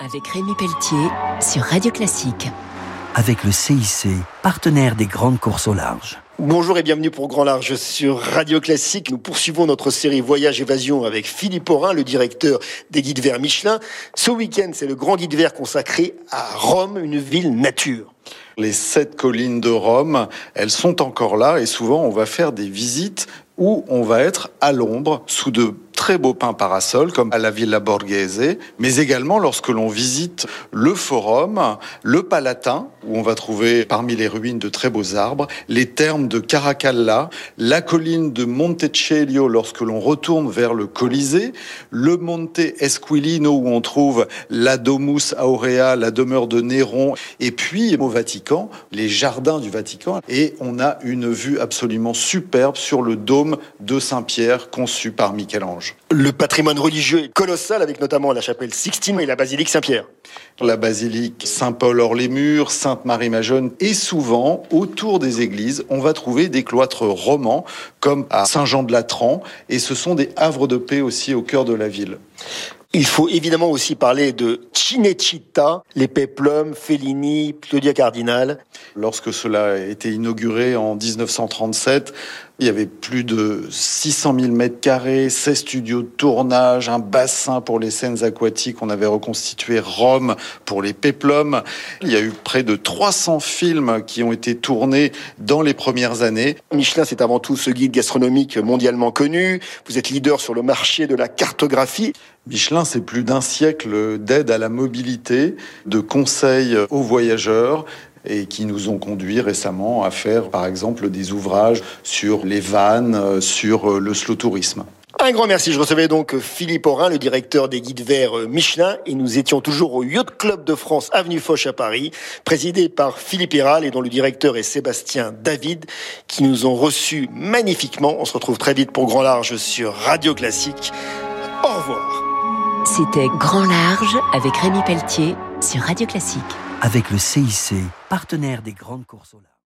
avec Rémi Pelletier sur Radio Classique. Avec le CIC, partenaire des grandes courses au large. Bonjour et bienvenue pour Grand Large sur Radio Classique. Nous poursuivons notre série Voyage Évasion avec Philippe Aurin, le directeur des guides verts Michelin. Ce week-end, c'est le grand guide vert consacré à Rome, une ville nature. Les sept collines de Rome, elles sont encore là et souvent on va faire des visites où on va être à l'ombre sous de très beaux pins parasols comme à la Villa Borghese, mais également lorsque l'on visite le Forum, le Palatin, où on va trouver parmi les ruines de très beaux arbres, les thermes de Caracalla, la colline de Montecelio lorsque l'on retourne vers le Colisée, le Monte Esquilino où on trouve la Domus Aurea, la demeure de Néron, et puis au Vatican, les jardins du Vatican, et on a une vue absolument superbe sur le dôme de Saint-Pierre conçu par Michel-Ange. Le patrimoine religieux est colossal avec notamment la chapelle Sixtine et la basilique Saint-Pierre. La basilique Saint-Paul-hors-les-Murs, Sainte-Marie-Majone et souvent autour des églises, on va trouver des cloîtres romans comme à Saint-Jean-de-Latran et ce sont des havres de paix aussi au cœur de la ville. Il faut évidemment aussi parler de Cinecittà, les Peplum, Fellini, Claudia Cardinal. Lorsque cela a été inauguré en 1937, il y avait plus de 600 000 mètres carrés, 16 studios de tournage, un bassin pour les scènes aquatiques. On avait reconstitué Rome pour les Peplum. Il y a eu près de 300 films qui ont été tournés dans les premières années. Michelin, c'est avant tout ce guide gastronomique mondialement connu. Vous êtes leader sur le marché de la cartographie. Michelin, c'est plus d'un siècle d'aide à la mobilité, de conseils aux voyageurs et qui nous ont conduit récemment à faire, par exemple, des ouvrages sur les vannes, sur le slow tourisme. Un grand merci. Je recevais donc Philippe Aurin, le directeur des guides verts Michelin, et nous étions toujours au Yacht Club de France, avenue Foch à Paris, présidé par Philippe Héral et dont le directeur est Sébastien David, qui nous ont reçus magnifiquement. On se retrouve très vite pour Grand Large sur Radio Classique. Au revoir. C'était Grand Large avec Rémi Pelletier sur Radio Classique. Avec le CIC, partenaire des grandes courses au.